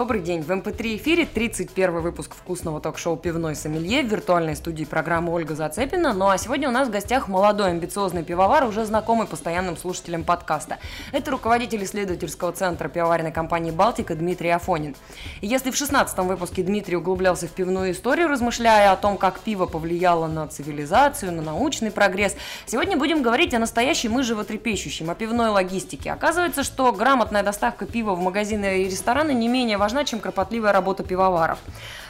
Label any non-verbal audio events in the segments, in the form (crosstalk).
Добрый день. В MP3 эфире 31 выпуск вкусного ток-шоу «Пивной сомелье» в виртуальной студии программы Ольга Зацепина. Ну а сегодня у нас в гостях молодой амбициозный пивовар, уже знакомый постоянным слушателям подкаста. Это руководитель исследовательского центра пивоваренной компании «Балтика» Дмитрий Афонин. И если в 16 выпуске Дмитрий углублялся в пивную историю, размышляя о том, как пиво повлияло на цивилизацию, на научный прогресс, сегодня будем говорить о настоящей мы животрепещущем, о пивной логистике. Оказывается, что грамотная доставка пива в магазины и рестораны не менее важна, чем кропотливая работа пивоваров.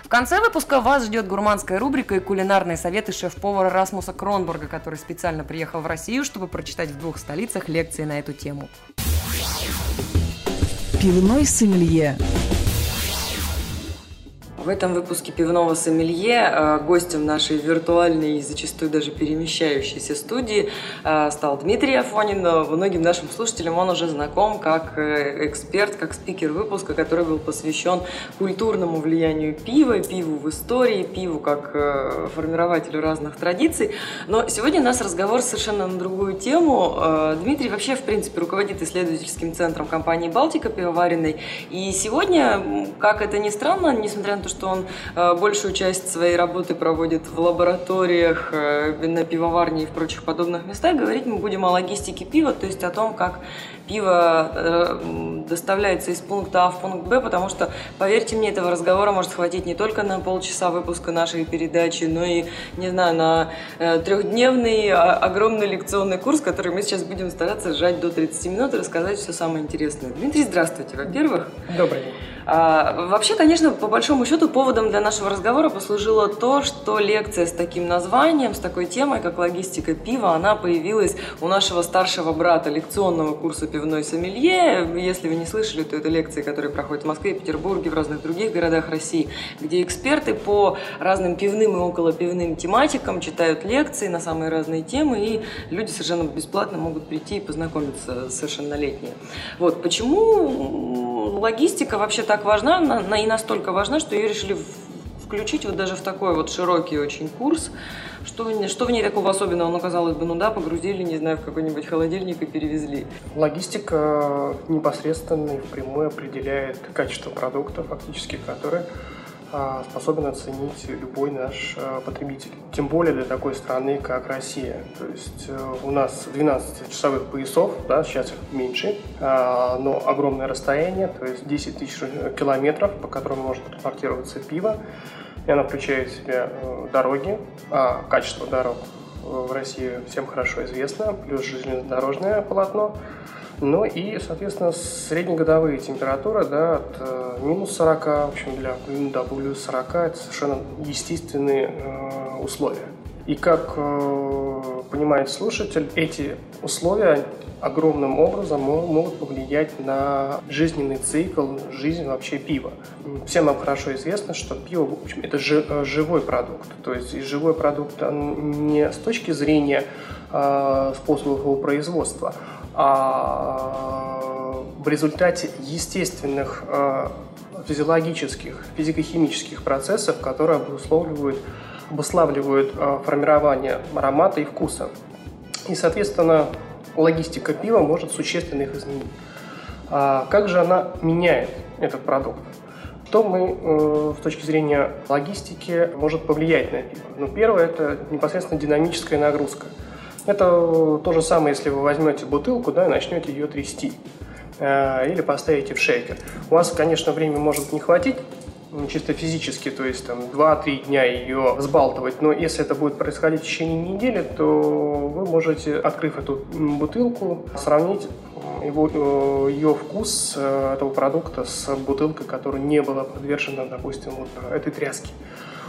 В конце выпуска вас ждет гурманская рубрика и кулинарные советы шеф-повара Расмуса Кронбурга, который специально приехал в Россию, чтобы прочитать в двух столицах лекции на эту тему. Пивной сомелье. В этом выпуске пивного сомелье э, гостем нашей виртуальной и зачастую даже перемещающейся студии э, стал Дмитрий Афонин. Многим нашим слушателям он уже знаком как э, эксперт, как спикер выпуска, который был посвящен культурному влиянию пива, пиву в истории, пиву как формирователю разных традиций. Но сегодня у нас разговор совершенно на другую тему. Дмитрий вообще, в принципе, руководит исследовательским центром компании «Балтика» пивоваренной. И сегодня, как это ни странно, несмотря на то, что он э, большую часть своей работы проводит в лабораториях, э, на пивоварне и в прочих подобных местах. Говорить мы будем о логистике пива, то есть о том, как пиво э, доставляется из пункта А в пункт Б, потому что, поверьте мне, этого разговора может хватить не только на полчаса выпуска нашей передачи, но и, не знаю, на трехдневный а, огромный лекционный курс, который мы сейчас будем стараться сжать до 30 минут и рассказать все самое интересное. Дмитрий, здравствуйте, во-первых. Добрый день. А, вообще, конечно, по большому счету поводом для нашего разговора послужило то, что лекция с таким названием, с такой темой, как логистика пива, она появилась у нашего старшего брата лекционного курса «Пивной сомелье». Если вы не слышали, то это лекции, которые проходят в Москве, Петербурге, в разных других городах России, где эксперты по разным пивным и околопивным тематикам читают лекции на самые разные темы, и люди совершенно бесплатно могут прийти и познакомиться совершеннолетние. Вот почему логистика вообще так важна и настолько важна, что ее решили включить вот даже в такой вот широкий очень курс. Что, в что в ней такого особенного? Ну, казалось бы, ну да, погрузили, не знаю, в какой-нибудь холодильник и перевезли. Логистика непосредственно и впрямую определяет качество продукта, фактически, который а, способен оценить любой наш а, потребитель. Тем более для такой страны, как Россия. То есть э, у нас 12 часовых поясов, да, сейчас их меньше, а, но огромное расстояние, то есть 10 тысяч километров, по которым может транспортироваться пиво. И она включает в себя э, дороги, а качество дорог в России всем хорошо известно, плюс железнодорожное полотно, ну и, соответственно, среднегодовые температуры да, от э, минус 40, в общем, для до плюс 40 это совершенно естественные э, условия. И как э, понимает слушатель, эти условия огромным образом могут повлиять на жизненный цикл, жизнь вообще пива. Всем нам хорошо известно, что пиво в общем, это э, живой продукт. То есть живой продукт не с точки зрения э, способов его производства, в результате естественных э, физиологических, физико-химических процессов, которые обусловливают, обуславливают э, формирование аромата и вкуса. И, соответственно, логистика пива может существенно их изменить. А как же она меняет этот продукт? Что мы э, с точки зрения логистики может повлиять на пиво? Ну, первое – это непосредственно динамическая нагрузка – это то же самое, если вы возьмете бутылку да, и начнете ее трясти э, или поставите в шейкер. У вас, конечно, времени может не хватить, чисто физически, то есть там 2-3 дня ее взбалтывать, но если это будет происходить в течение недели, то вы можете, открыв эту бутылку, сравнить его, э, ее вкус э, этого продукта с бутылкой, которая не была подвержена, допустим, вот этой тряске.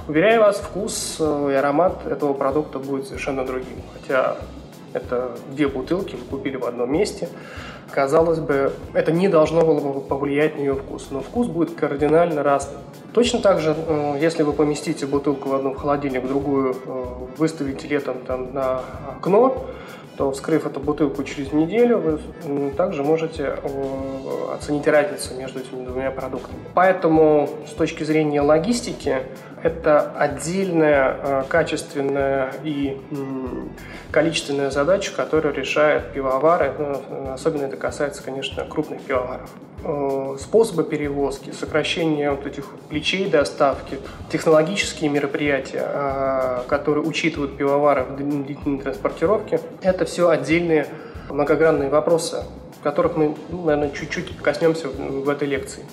Уверяю вас, вкус э, и аромат этого продукта будет совершенно другим. Хотя это две бутылки вы купили в одном месте. Казалось бы, это не должно было бы повлиять на ее вкус, но вкус будет кардинально разным. Точно так же, э, если вы поместите бутылку в одну в холодильник, в другую э, выставите летом там, на окно, что вскрыв эту бутылку через неделю, вы также можете оценить разницу между этими двумя продуктами. Поэтому с точки зрения логистики это отдельная э, качественная и количественная задача, которую решает пивовары. Ну, особенно это касается, конечно, крупных пивоваров. Э, способы перевозки, сокращение вот этих плечей доставки, технологические мероприятия, э, которые учитывают пивовары в длительной транспортировке, это все отдельные многогранные вопросы, которых мы, ну, наверное, чуть-чуть коснемся в этой лекции.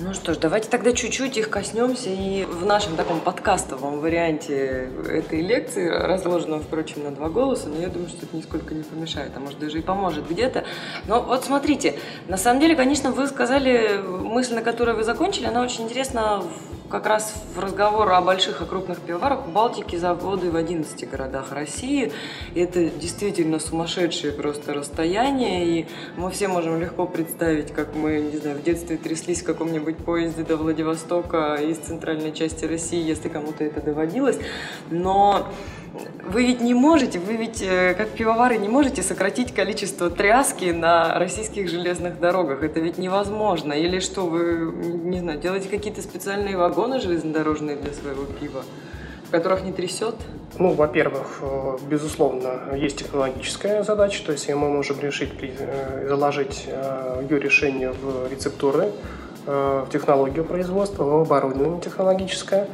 Ну что ж, давайте тогда чуть-чуть их коснемся и в нашем таком подкастовом варианте этой лекции, разложенном, впрочем, на два голоса, но я думаю, что это нисколько не помешает, а может даже и поможет где-то. Но вот смотрите, на самом деле, конечно, вы сказали мысль, на которой вы закончили, она очень интересна как раз в разговор о больших и крупных пивоварах в Балтике заводы в 11 городах России. И это действительно сумасшедшее просто расстояние, и мы все можем легко представить, как мы, не знаю, в детстве тряслись в каком-нибудь поезде до Владивостока из центральной части России, если кому-то это доводилось. Но вы ведь не можете, вы ведь э, как пивовары не можете сократить количество тряски на российских железных дорогах. Это ведь невозможно. Или что, вы, не знаю, делаете какие-то специальные вагоны железнодорожные для своего пива, в которых не трясет? Ну, во-первых, э, безусловно, есть технологическая задача, то есть мы можем решить, э, заложить ее решение в рецептуры, в технологию производства, в оборудование технологическое.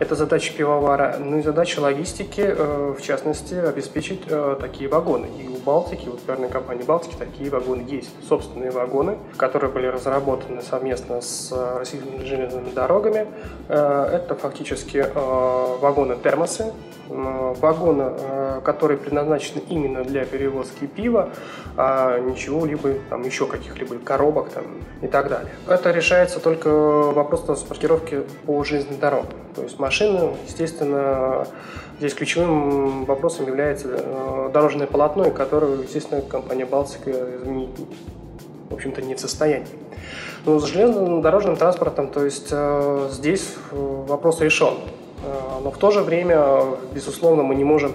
Это задача пивовара, ну и задача логистики, э, в частности, обеспечить э, такие вагоны. И у Балтики, вот пивной компании Балтики, такие вагоны есть. Собственные вагоны, которые были разработаны совместно с э, российскими железными дорогами. Это фактически вагоны-термосы, вагоны, которые предназначены именно для перевозки пива, а ничего либо там еще каких-либо коробок там, и так далее. Это решается только вопрос транспортировки по железным дорогам. То есть машины, естественно, здесь ключевым вопросом является э, дорожное полотно, которое, естественно, компания «Балтика» изменить, в общем-то, не в состоянии. Но с железным дорожным транспортом, то есть э, здесь э, вопрос решен. Но в то же время, безусловно, мы не можем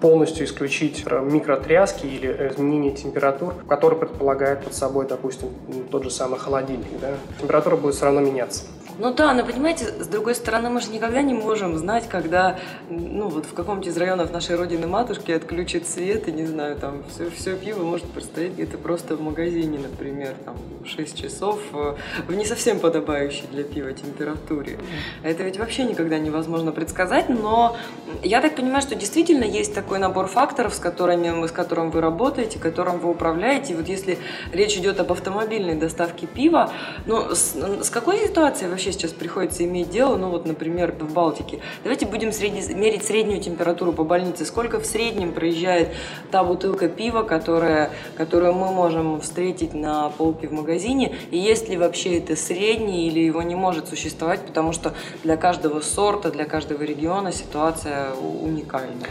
полностью исключить микротряски или изменение температур, которые предполагают под собой, допустим, тот же самый холодильник. Да? Температура будет все равно меняться. Ну да, но понимаете, с другой стороны, мы же никогда не можем знать, когда, ну вот в каком-то из районов нашей родины матушки отключат свет, и не знаю, там все, все пиво может простоять где-то просто в магазине, например, там 6 часов э, в не совсем подобающей для пива температуре. Это ведь вообще никогда невозможно предсказать, но я так понимаю, что действительно есть такой набор факторов, с которыми, с которым вы работаете, которым вы управляете. И вот если речь идет об автомобильной доставке пива, ну с, с какой ситуацией вообще вообще сейчас приходится иметь дело, ну вот, например, в Балтике. Давайте будем средне, мерить среднюю температуру по больнице. Сколько в среднем проезжает та бутылка пива, которая, которую мы можем встретить на полке в магазине, и есть ли вообще это средний или его не может существовать, потому что для каждого сорта, для каждого региона ситуация уникальна.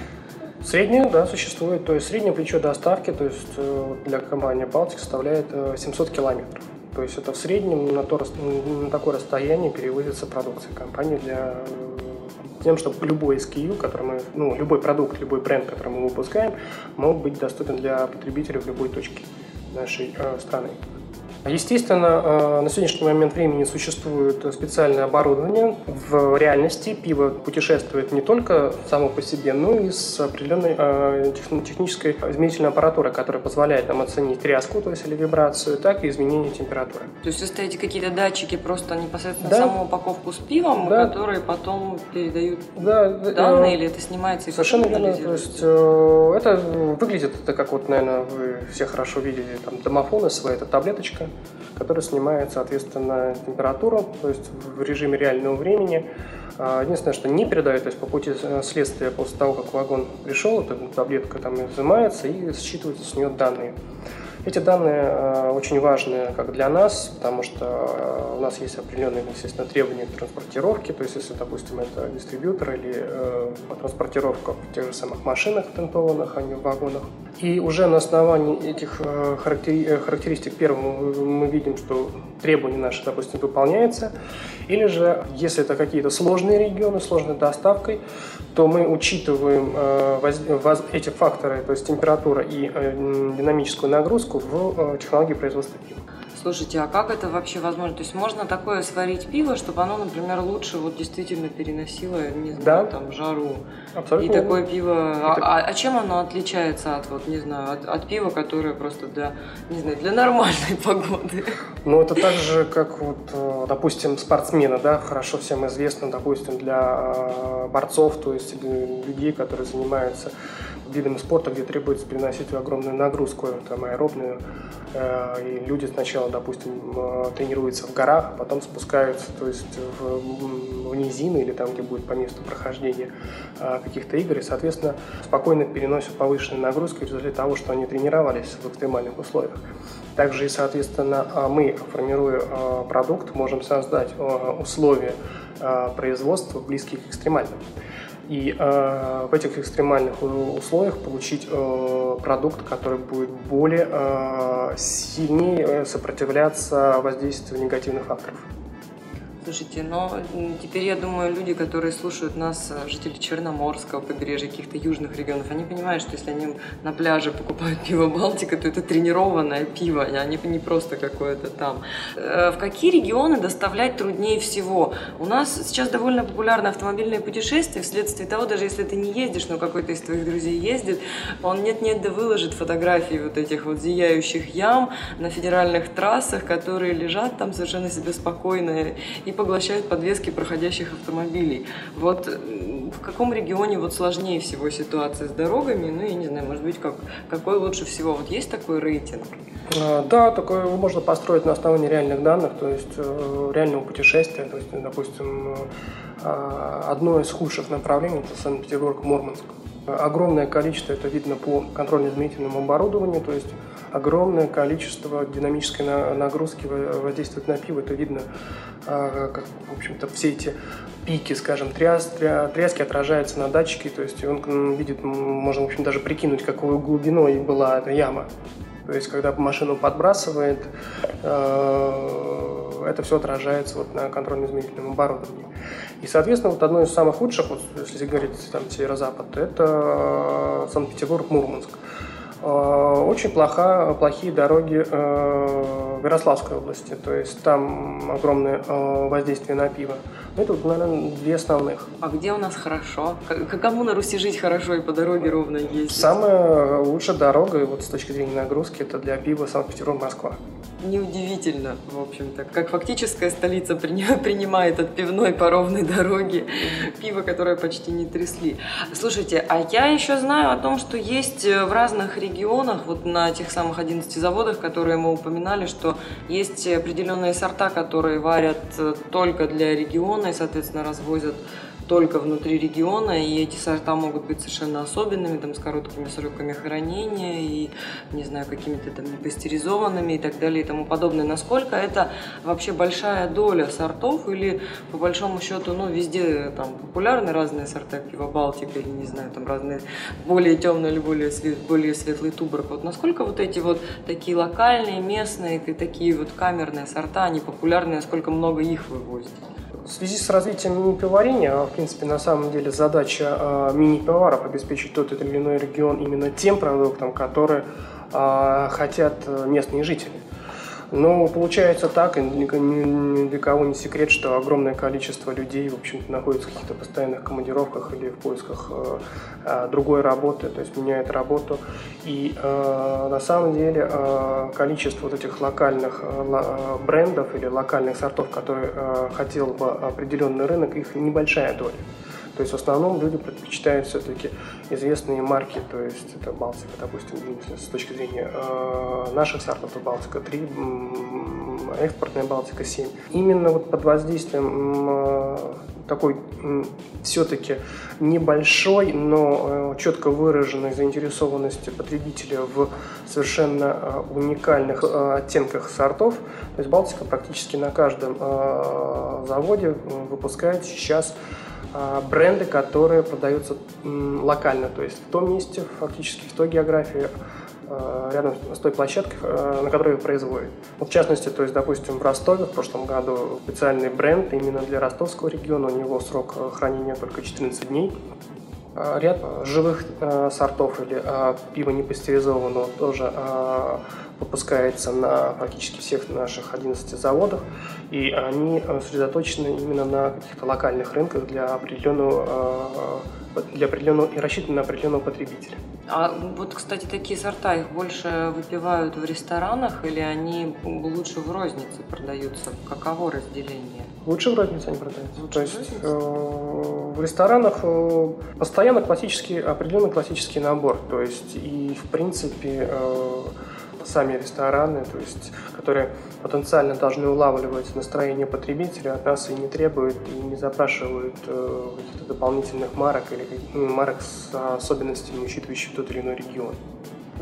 Средняя, да, существует. То есть среднее плечо доставки, то есть э, для компании Балтик составляет 700 э, километров. То есть это в среднем на, то, на такое расстояние перевозится продукция компании для тем, чтобы любой SKU, который мы, ну, любой продукт, любой бренд, который мы выпускаем, мог быть доступен для потребителя в любой точке нашей э, страны. Естественно, э, на сегодняшний момент времени существует специальное оборудование. В реальности пиво путешествует не только само по себе, но и с определенной э, технической измерительной аппаратурой, которая позволяет нам оценить тряску, то есть или вибрацию, так и изменение температуры. То есть вы ставите какие-то датчики просто непосредственно да. саму упаковку с пивом, да. которые потом передают да, данные, э, или это снимается и Совершенно верно. То есть это выглядит это как вот, наверное, вы все хорошо видели там домофоны свои, это таблеточка, который снимает, соответственно, температуру, то есть в режиме реального времени. А, единственное, что не передает, то есть по пути следствия после того, как вагон пришел, эта таблетка там изымается и считываются с нее данные. Эти данные а, очень важное как для нас, потому что у нас есть определенные, естественно, требования к транспортировке, то есть если, допустим, это дистрибьютор или э, транспортировка в тех же самых машинах тентованных, а не в вагонах. И уже на основании этих э, характери- характеристик первым мы видим, что требования наши, допустим, выполняются. Или же, если это какие-то сложные регионы, сложной доставкой, то мы учитываем э, эти факторы, то есть температура и э, динамическую нагрузку в э, технологии производства пива. Слушайте, а как это вообще возможно? То есть можно такое сварить пиво, чтобы оно, например, лучше вот действительно переносило, не знаю, Да. там, жару? Абсолютно. И такое пиво... А, Это- а- а чем оно отличается от, вот, не знаю, от, от пива, которое просто для, не знаю, для нормальной (laughs) погоды? Ну, это так же, как вот, э, допустим, спортсмены, да, хорошо всем известно, допустим, для э, борцов, то есть людей, которые занимаются видами спорта, где требуется переносить огромную нагрузку, там, аэробную, Э, и люди сначала, допустим, э, тренируются в горах, а потом спускаются, то есть в, в низины или там, где будет по месту прохождения э, каких-то игр, и, соответственно, спокойно переносят повышенную нагрузку в результате того, что они тренировались в экстремальных условиях. Также и, соответственно, мы, формируя продукт, можем создать условия производства, близкие к экстремальным. И э, в этих экстремальных условиях получить э, продукт, который будет более э, сильнее сопротивляться воздействию негативных факторов. Слушайте, но теперь я думаю, люди, которые слушают нас, э, жители Черноморского побережья, каких-то южных регионов, они понимают, что если они на пляже покупают (laughs) пиво Балтика, то это тренированное пиво, а не, не просто какое-то там. Э, В какие регионы доставлять труднее всего? У нас сейчас довольно популярны автомобильные путешествия, вследствие того, даже если ты не ездишь, но какой-то из твоих друзей ездит, он нет-нет да выложит фотографии вот этих вот зияющих ям на федеральных трассах, которые лежат там совершенно себе спокойно и поглощают подвески проходящих автомобилей. Вот м, в каком регионе вот сложнее всего ситуация с дорогами? Ну, я не знаю, может быть, как, какой лучше всего? Вот есть такой рейтинг? Э, Да, такое можно построить на основании реальных данных, то есть э, реального путешествия. То есть, допустим, э, одно из худших направлений – это Санкт-Петербург-Мурманск. Огромное количество, это видно по контрольно-измерительному оборудованию, то есть огромное количество динамической на- нагрузки во- воздействует на пиво. Это видно, э, как, в общем-то, все эти пики, скажем, тряс, тря- тряски отражаются на датчике, то есть он видит, можно, в общем, даже прикинуть, какой глубиной была эта яма. То есть, когда машину подбрасывает, э, это все отражается вот на контрольно-измерительном оборудовании. И, соответственно, вот одно из самых худших, вот, если говорить там северо-запад, это Санкт-Петербург-Мурманск. Э, Очень плоха, плохие дороги э, в Ярославской области, то есть там огромное э, воздействие на пиво. Ну, это, наверное, две основных. А где у нас хорошо? К- Кому на Руси жить хорошо и по дороге ровно ездить? Самая лучшая дорога, вот с точки зрения нагрузки, это для пива Санкт-Петербург-Москва. Неудивительно, в общем-то, как фактическая столица (laughs) принимает от пивной по ровной дороге (laughs) пиво, которое почти не трясли. Слушайте, а я еще знаю о том, что есть в разных регионах, вот на тех самых 11 заводах, которые мы упоминали, что есть определенные сорта, которые варят э, только для региона и, соответственно, развозят только внутри региона, и эти сорта могут быть совершенно особенными, там, с короткими сроками хранения и, не знаю, какими-то там непастеризованными и так далее и тому подобное. Насколько это вообще большая доля сортов или, по большому счету, ну, везде там популярны разные сорта пива Балтика или, не знаю, там разные более темные или более, свет, более светлый туборг. Вот насколько вот эти вот такие локальные, местные, такие вот камерные сорта, они популярны, насколько много их вывозят? В связи с развитием мини-пивоварения, а, в принципе, на самом деле задача э, мини-пивоваров обеспечить тот или иной регион именно тем продуктом, который э, хотят э, местные жители. Но получается так, и ни, ни- для кого не секрет, что огромное количество людей, в общем-то, находится в каких-то постоянных командировках или в поисках э, э, другой работы, то есть меняет работу. И э, на самом деле э, количество вот этих локальных э, э, брендов или локальных сортов, которые э, хотел бы определенный рынок, их небольшая доля. То есть в основном люди предпочитают все-таки известные марки, то есть это Балтика, допустим, с точки зрения э, наших это Балтика 3, м, экспортная Балтика 7. Именно вот под воздействием м, такой все-таки небольшой, но четко выраженной заинтересованности потребителя в совершенно уникальных оттенках сортов. То есть Балтика практически на каждом заводе выпускает сейчас бренды, которые продаются локально, то есть в том месте, фактически в той географии, Э, рядом с той площадкой, э, на которой производят. Ну, в частности, то есть, допустим, в Ростове в прошлом году специальный бренд именно для ростовского региона, у него срок хранения только 14 дней. Ряд живых сортов или пива непастеризованного тоже выпускается на практически всех наших 11 заводах, и они сосредоточены именно на каких-то локальных рынках для определенного, для определенного и рассчитаны на определенного потребителя. А вот, кстати, такие сорта, их больше выпивают в ресторанах или они лучше в рознице продаются? Каково разделение? Лучше в рознице они продаются. Лучше То есть в, э, в ресторанах э, постоянно классический, определенный классический набор. То есть и в принципе э, сами рестораны, то есть, которые потенциально должны улавливать настроение потребителя, от нас и не требуют, и не запрашивают э, каких-то дополнительных марок или ну, марок с особенностями, учитывающими тот или иной регион.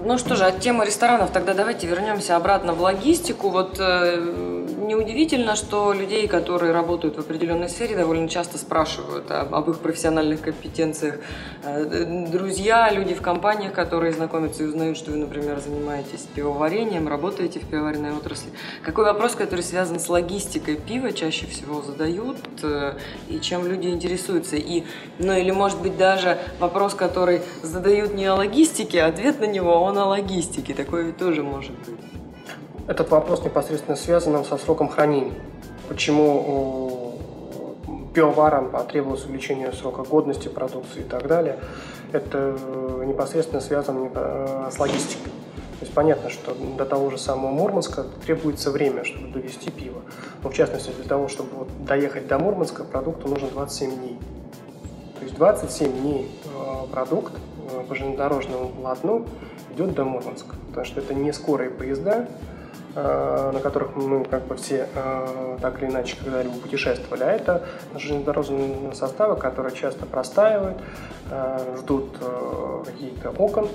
Ну что же, от темы ресторанов тогда давайте вернемся обратно в логистику. Вот э, неудивительно, что людей, которые работают в определенной сфере, довольно часто спрашивают об, их профессиональных компетенциях. Э, друзья, люди в компаниях, которые знакомятся и узнают, что вы, например, занимаетесь пивоварением, работаете в пивоваренной отрасли. Какой вопрос, который связан с логистикой пива, чаще всего задают э, и чем люди интересуются? И, ну или, может быть, даже вопрос, который задают не о логистике, а ответ на него, он о логистике. Такое ведь тоже может быть. Этот вопрос непосредственно связан со сроком хранения. Почему пивоварам потребовалось увеличение срока годности продукции и так далее, это непосредственно связано э, с логистикой. То есть понятно, что до того же самого Мурманска требуется время, чтобы довести пиво. Но в частности, для того, чтобы вот доехать до Мурманска, продукту нужно 27 дней. То есть 27 дней э, продукт э, по железнодорожному полотну идет до Мурманска. Потому что это не скорые поезда, Э, на которых мы как бы все э, так или иначе когда-либо путешествовали, а это железнодорожные составы, которые часто простаивают, э, ждут какие-то окон,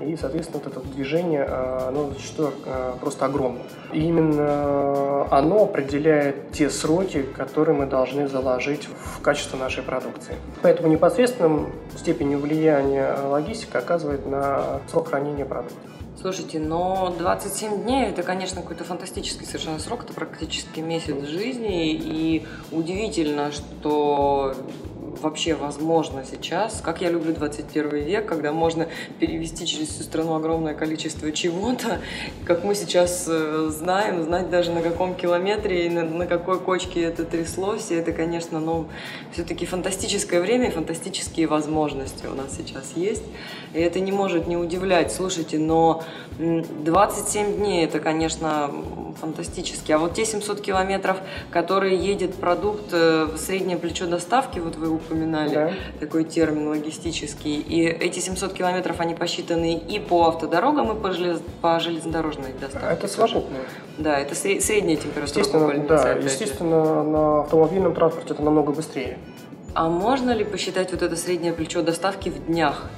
и, соответственно, вот это движение, оно зачастую просто огромное. И именно оно определяет те сроки, которые мы должны заложить в качество нашей продукции. Поэтому непосредственным степенью влияния логистика оказывает на срок хранения продукта. Слушайте, но 27 дней это, конечно, какой-то фантастический совершенно срок, это практически месяц жизни, и удивительно, что вообще возможно сейчас, как я люблю 21 век, когда можно перевести через всю страну огромное количество чего-то, как мы сейчас э, знаем, знать даже на каком километре и на, на какой кочке это тряслось, и это, конечно, ну, все-таки фантастическое время и фантастические возможности у нас сейчас есть, и это не может не удивлять. Слушайте, но 27 дней это, конечно, фантастически. А вот те 700 километров, которые едет продукт э, в среднее плечо доставки, вот вы упоминали да. такой термин логистический, и эти 700 километров, они посчитаны и по автодорогам, и по, желез... по железнодорожной доставке. Это совокупно. Да, это средняя температура естественно. Да, естественно, на автомобильном транспорте это намного быстрее. А можно ли посчитать вот это среднее плечо доставки в днях?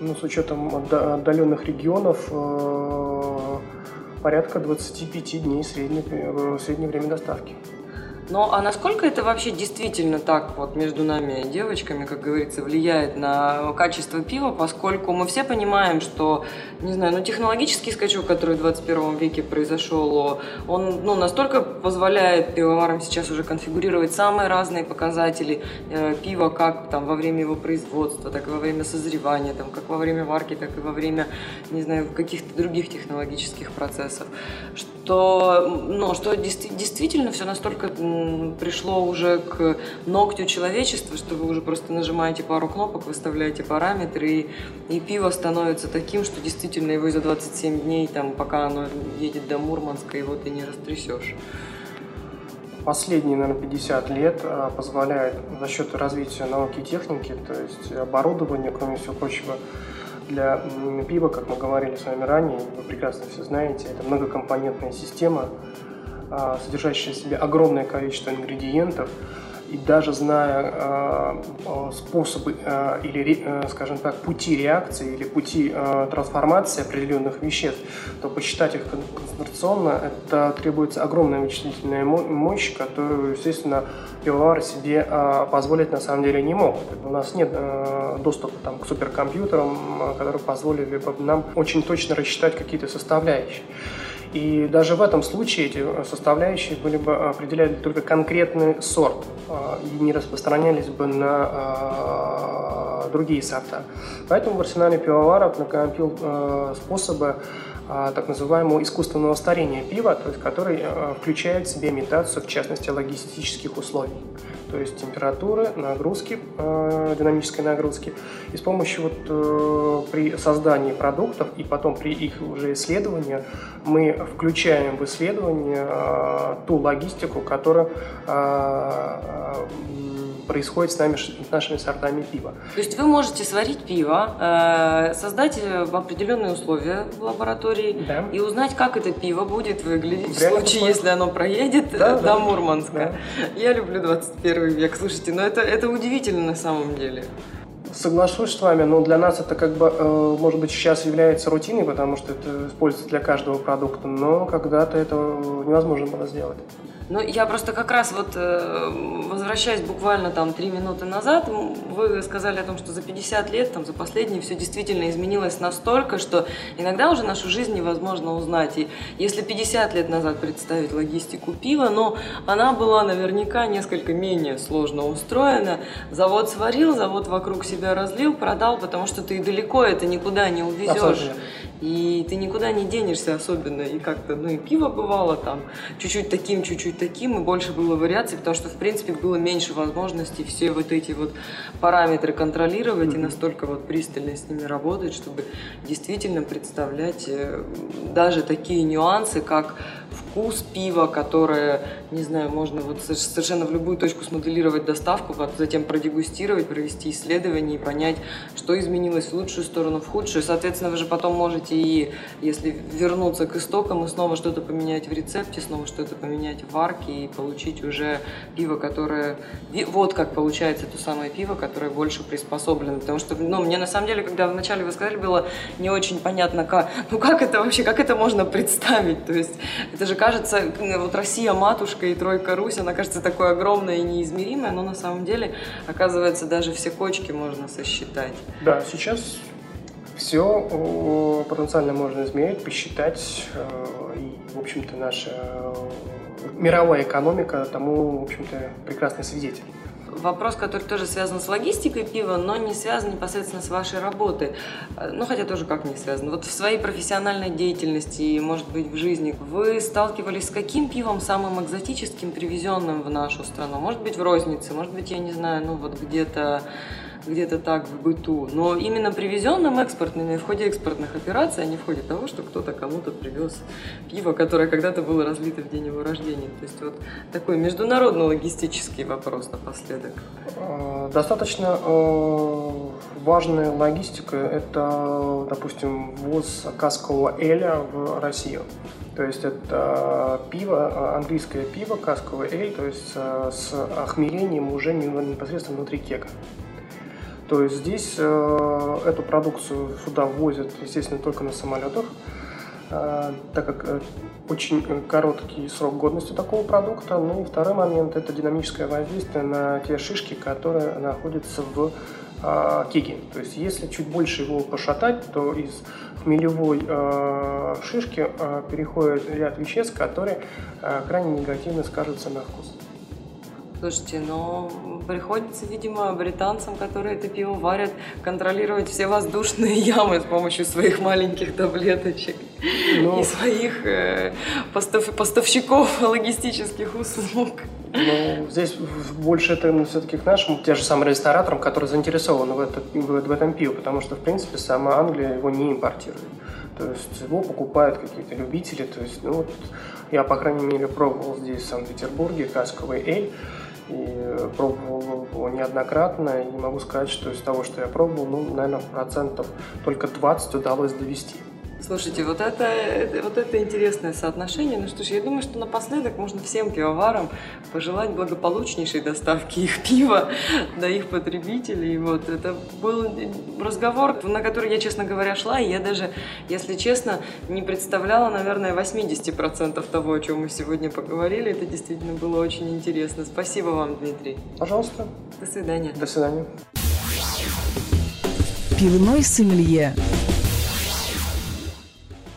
Ну, с учетом отдаленных регионов, э, порядка 25 дней среднее, э, среднее время доставки. Ну, а насколько это вообще действительно так вот между нами девочками, как говорится, влияет на качество пива, поскольку мы все понимаем, что, не знаю, ну, технологический скачок, который в 21 веке произошел, он ну, настолько позволяет пивоварам сейчас уже конфигурировать самые разные показатели э, пива, как там во время его производства, так и во время созревания, там, как во время варки, так и во время, не знаю, каких-то других технологических процессов, что, ну, что действительно все настолько пришло уже к ногтю человечества, что вы уже просто нажимаете пару кнопок, выставляете параметры, и, и пиво становится таким, что действительно его за 27 дней, там, пока оно едет до Мурманска, его ты не растрясешь. Последние, наверное, 50 лет а, позволяет за счет развития науки и техники, то есть оборудования, кроме всего прочего, для пива, как мы говорили с вами ранее, вы прекрасно все знаете, это многокомпонентная система, содержащая в себе огромное количество ингредиентов. И даже зная э, способы э, или, скажем так, пути реакции или пути трансформации определенных веществ, то посчитать их концентрационно, это требуется огромная вычислительная мощь, которую, естественно, пивовары себе позволить на самом деле не могут. У нас нет доступа там, к суперкомпьютерам, которые позволили бы нам очень точно рассчитать какие-то составляющие. И даже в этом случае эти составляющие были бы определяли только конкретный сорт а, и не распространялись бы на а, другие сорта. Поэтому в арсенале пивоваров накопил а, способы так называемого искусственного старения пива, то есть который включает в себя имитацию, в частности, логистических условий то есть температуры, нагрузки, э, динамической нагрузки. И с помощью вот э, при создании продуктов и потом при их уже исследовании мы включаем в исследование э, ту логистику, которая э, происходит с, нами, с нашими сортами пива. То есть вы можете сварить пиво, э, создать э, определенные условия в лаборатории да. и узнать, как это пиво будет выглядеть в, в случае, условиях. если оно проедет да, до да. Мурманска. Да. Я люблю 21 век, слушайте, но это, это удивительно на самом деле. Соглашусь с вами, но для нас это как бы, э, может быть, сейчас является рутиной, потому что это используется для каждого продукта, но когда-то это невозможно было сделать. Ну, я просто как раз вот, э, возвращаясь буквально там три минуты назад, вы сказали о том, что за 50 лет, там, за последние, все действительно изменилось настолько, что иногда уже нашу жизнь невозможно узнать. И если 50 лет назад представить логистику пива, но она была наверняка несколько менее сложно устроена. Завод сварил, завод вокруг себя разлил, продал, потому что ты далеко это никуда не увезешь. Абсолютно. И ты никуда не денешься особенно. И как-то, ну и пиво бывало там чуть-чуть таким, чуть-чуть таким, и больше было вариаций, потому что, в принципе, было меньше возможностей все вот эти вот параметры контролировать mm-hmm. и настолько вот пристально с ними работать, чтобы действительно представлять э, даже такие нюансы, как вкус пива, которое, не знаю, можно вот совершенно в любую точку смоделировать доставку, затем продегустировать, провести исследование и понять, что изменилось в лучшую сторону, в худшую. Соответственно, вы же потом можете и, если вернуться к истокам, и снова что-то поменять в рецепте, снова что-то поменять в арке и получить уже пиво, которое... Вот как получается то самое пиво, которое больше приспособлено. Потому что, ну, мне на самом деле, когда вначале вы сказали, было не очень понятно, как, ну, как это вообще, как это можно представить. То есть это же кажется, вот Россия матушка и тройка Русь, она кажется такой огромной и неизмеримой, но на самом деле, оказывается, даже все кочки можно сосчитать. Да, сейчас все потенциально можно измерить, посчитать, э, и, в общем-то, наша э, мировая экономика тому, в общем-то, прекрасный свидетель вопрос, который тоже связан с логистикой пива, но не связан непосредственно с вашей работой. Ну, хотя тоже как не связан. Вот в своей профессиональной деятельности и, может быть, в жизни вы сталкивались с каким пивом самым экзотическим, привезенным в нашу страну? Может быть, в рознице, может быть, я не знаю, ну, вот где-то где-то так в быту. Но именно привезенным экспортными в ходе экспортных операций, а не в ходе того, что кто-то кому-то привез пиво, которое когда-то было разлито в день его рождения. То есть вот такой международно-логистический вопрос напоследок. А, достаточно э, важная логистика – это, допустим, ввоз каскового эля в Россию. То есть это пиво, английское пиво, касковый эль, то есть э, с охмелением уже непосредственно внутри кека. То есть здесь э, эту продукцию сюда ввозят, естественно, только на самолетах, э, так как э, очень короткий срок годности такого продукта. Ну и второй момент – это динамическое воздействие на те шишки, которые находятся в кеге. То есть если чуть больше его пошатать, то из хмелевой э, шишки э, переходит ряд веществ, которые э, крайне негативно скажутся на вкус. Слушайте, но приходится, видимо, британцам, которые это пиво варят, контролировать все воздушные (laughs) ямы с помощью своих маленьких таблеточек но... Ну. и своих э, постав... поставщиков (laughs) логистических услуг. Ну, здесь больше это ну, все-таки к нашим, те же самым рестораторам, которые заинтересованы в, это, в, в этом пиве, потому что, в принципе, сама Англия его не импортирует. То есть его покупают какие-то любители. То есть, ну, вот, я, по крайней мере, пробовал здесь, в Санкт-Петербурге, касковый эль и пробовал его неоднократно, и могу сказать, что из того, что я пробовал, ну, наверное, процентов только 20 удалось довести. Слушайте, вот это, это, вот это интересное соотношение. Ну что ж, я думаю, что напоследок можно всем пивоварам пожелать благополучнейшей доставки их пива до их потребителей. Вот это был разговор, на который я, честно говоря, шла, и я даже, если честно, не представляла, наверное, 80% того, о чем мы сегодня поговорили. Это действительно было очень интересно. Спасибо вам, Дмитрий. Пожалуйста. До свидания. До свидания. Пивной сомелье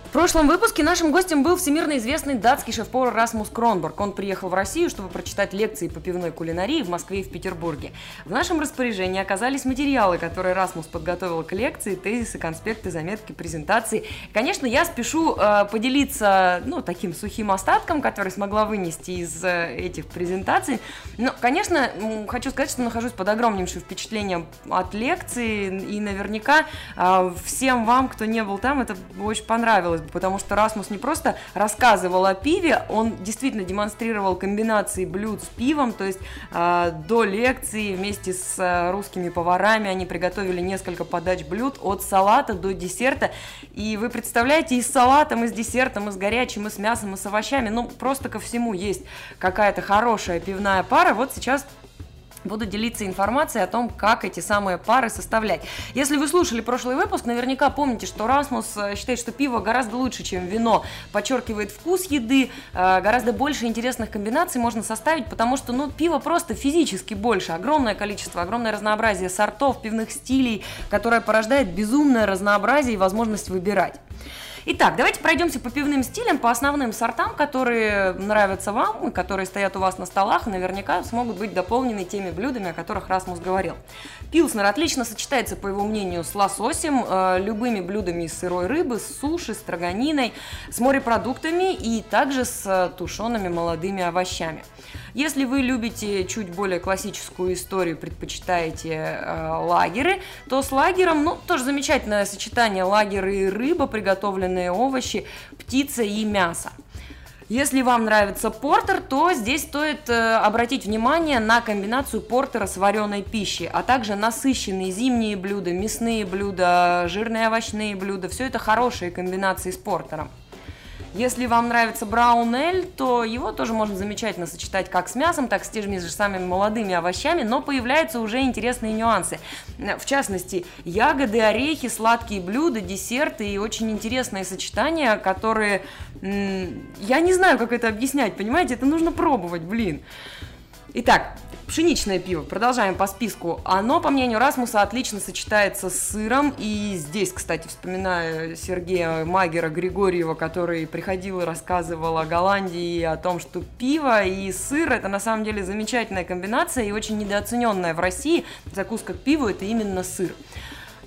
прошлом выпуске нашим гостем был всемирно известный датский шеф-повар Расмус Кронберг. Он приехал в Россию, чтобы прочитать лекции по пивной кулинарии в Москве и в Петербурге. В нашем распоряжении оказались материалы, которые Расмус подготовил к лекции, тезисы, конспекты, заметки, презентации. Конечно, я спешу э, поделиться, ну, таким сухим остатком, который смогла вынести из э, этих презентаций. Но, конечно, хочу сказать, что нахожусь под огромнейшим впечатлением от лекции, и наверняка э, всем вам, кто не был там, это очень понравилось потому что Расмус не просто рассказывал о пиве, он действительно демонстрировал комбинации блюд с пивом, то есть э, до лекции вместе с э, русскими поварами они приготовили несколько подач блюд от салата до десерта, и вы представляете, и с салатом, и с десертом, и с горячим, и с мясом, и с овощами, ну просто ко всему есть какая-то хорошая пивная пара, вот сейчас буду делиться информацией о том, как эти самые пары составлять. Если вы слушали прошлый выпуск, наверняка помните, что Расмус э, считает, что пиво гораздо лучше, чем вино, подчеркивает вкус еды, э, гораздо больше интересных комбинаций можно составить, потому что ну, пиво просто физически больше, огромное количество, огромное разнообразие сортов, пивных стилей, которое порождает безумное разнообразие и возможность выбирать. Итак, давайте пройдемся по пивным стилям, по основным сортам, которые нравятся вам и которые стоят у вас на столах, и наверняка смогут быть дополнены теми блюдами, о которых Расмус говорил. Пилснер отлично сочетается, по его мнению, с лососем, э, любыми блюдами из сырой рыбы, с суши, строганиной, с морепродуктами и также с э, тушеными молодыми овощами. Если вы любите чуть более классическую историю, предпочитаете э, лагеры, то с лагером, ну, тоже замечательное сочетание лагеры и рыба, приготовленные овощи, птица и мясо. Если вам нравится портер, то здесь стоит э, обратить внимание на комбинацию портера с вареной пищей, а также насыщенные зимние блюда, мясные блюда, жирные овощные блюда. Все это хорошие комбинации с портером. Если вам нравится браун эль, то его тоже можно замечательно сочетать как с мясом, так с теми же самыми молодыми овощами, но появляются уже интересные нюансы. В частности, ягоды, орехи, сладкие блюда, десерты и очень интересные сочетания, которые... Я не знаю, как это объяснять, понимаете? Это нужно пробовать, блин. Итак, Пшеничное пиво, продолжаем по списку. Оно, по мнению Расмуса, отлично сочетается с сыром. И здесь, кстати, вспоминаю Сергея Магера Григорьева, который приходил и рассказывал о Голландии, о том, что пиво и сыр – это на самом деле замечательная комбинация и очень недооцененная в России. Закуска к пиву – это именно сыр.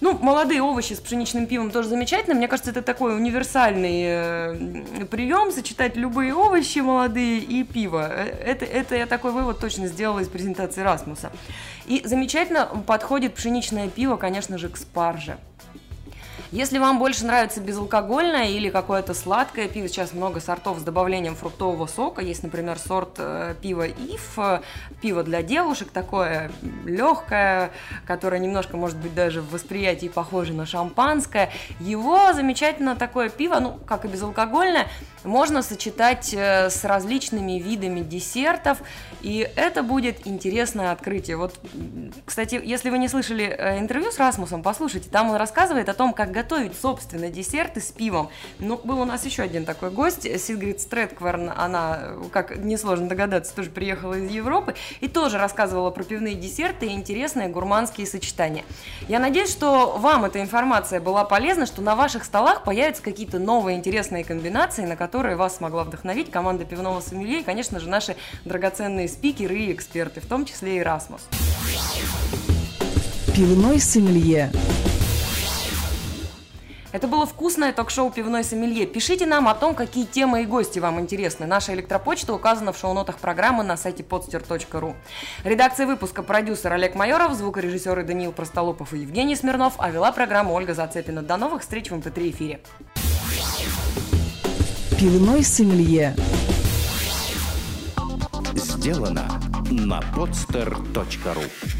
Ну, молодые овощи с пшеничным пивом тоже замечательно. Мне кажется, это такой универсальный э, прием, сочетать любые овощи молодые и пиво. Э, это, это я такой вывод точно сделала из презентации Расмуса. И замечательно подходит пшеничное пиво, конечно же, к спарже. Если вам больше нравится безалкогольное или какое-то сладкое пиво, сейчас много сортов с добавлением фруктового сока. Есть, например, сорт э, пива Ив, э, пиво для девушек, такое легкое, которое немножко, может быть, даже в восприятии похоже на шампанское. Его замечательно такое пиво, ну, как и безалкогольное, можно сочетать э, с различными видами десертов, и это будет интересное открытие. Вот, кстати, если вы не слышали интервью с Расмусом, послушайте, там он рассказывает о том, как готовить, собственно, десерты с пивом. Ну, был у нас еще один такой гость, Сигрид Стрэдкварн, она, как несложно догадаться, тоже приехала из Европы и тоже рассказывала про пивные десерты и интересные гурманские сочетания. Я надеюсь, что вам эта информация была полезна, что на ваших столах появятся какие-то новые интересные комбинации, на которые вас смогла вдохновить команда пивного сомелье и, конечно же, наши драгоценные спикеры и эксперты, в том числе и Расмус. Пивной сомелье. Это было вкусное ток-шоу «Пивной сомелье». Пишите нам о том, какие темы и гости вам интересны. Наша электропочта указана в шоу-нотах программы на сайте podster.ru. Редакция выпуска продюсер Олег Майоров, звукорежиссеры Даниил Простолопов и Евгений Смирнов, а вела программу Ольга Зацепина. До новых встреч в МП3 эфире. Пивной сомелье. Сделано на podster.ru